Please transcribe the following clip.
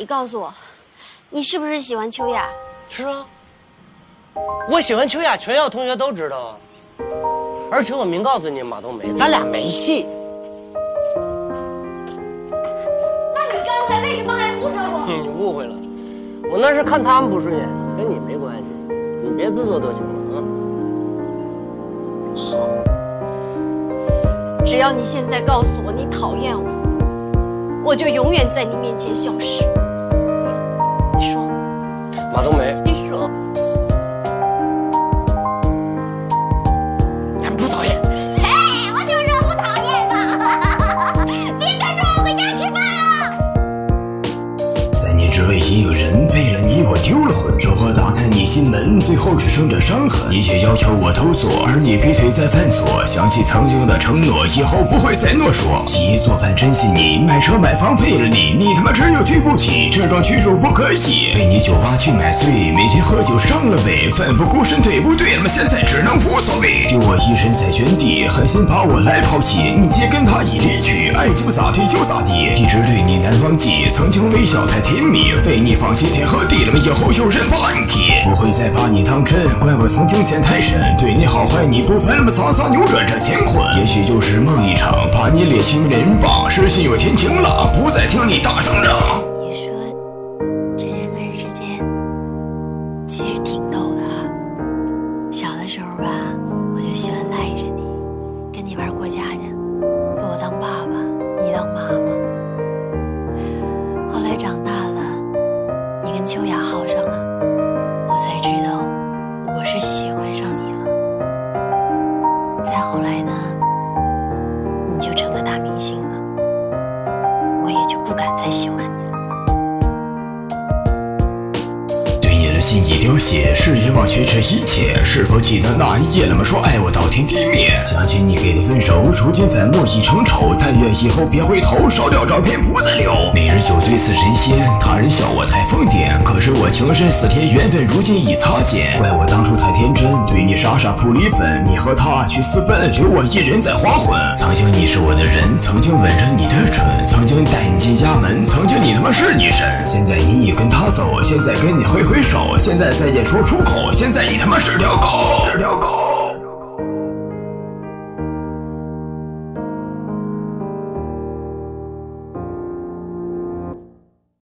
你告诉我，你是不是喜欢秋雅？是啊，我喜欢秋雅，全校同学都知道啊。而且我明告诉你，马冬梅，咱俩没戏。那你刚才为什么还护着我？你误会了，我那是看他们不顺眼，跟你没关系。你别自作多情了啊。好，只要你现在告诉我你讨厌我，我就永远在你面前消失。你说，马冬梅，你说，只为一个人，为了你我丢了魂。生活打开你心门，最后只剩着伤痕。一切要求我都做，而你劈腿在犯错。想起曾经的承诺，以后不会再啰嗦。洗衣做饭珍惜你，买车买房为了你，你他妈只有对不起，这种屈辱不可以。陪你酒吧去买醉，每天喝酒伤了胃，奋不顾身对不对？那么现在只能无所谓。丢我一人在原地，狠心把我来抛弃。你姐跟他已离去，爱就咋地就咋地，一直对你难忘记。曾经微笑太甜蜜，为你放弃天和地，那么以后有人把你，不会再把你当真。怪我曾经陷太深，对你好坏你不分，那么沧桑扭转这乾坤。也许就是梦一场，把你列去恋人榜，是心有天晴了，不再听你大声嚷。你说这人跟人之间其实挺逗的啊。小的时候吧，我就喜欢赖着你，跟你玩过家家，把我当爸爸，你当妈秋雅好上了，我才知道我是喜欢上你了。再后来呢，你就成了大明星了，我也就不敢再喜欢你了。心已凋谢，誓言忘却这一切。是否记得那一夜，那么说爱我到天地灭？想起你给的分手，如今反目已成仇。但愿以后别回头，烧掉照片不再留。每日酒醉似神仙，他人笑我太疯癫。可是我情深似铁，缘分如今已擦肩。怪我当初太天真，对你傻傻不离分。你和他去私奔，留我一人在黄昏。曾经你是我的人，曾经吻着你的唇，曾经带你进家门，曾经你他妈是女神。现在你已跟他走，现在跟你挥挥手，现在再见说出口，现在你他妈是条狗，是条狗。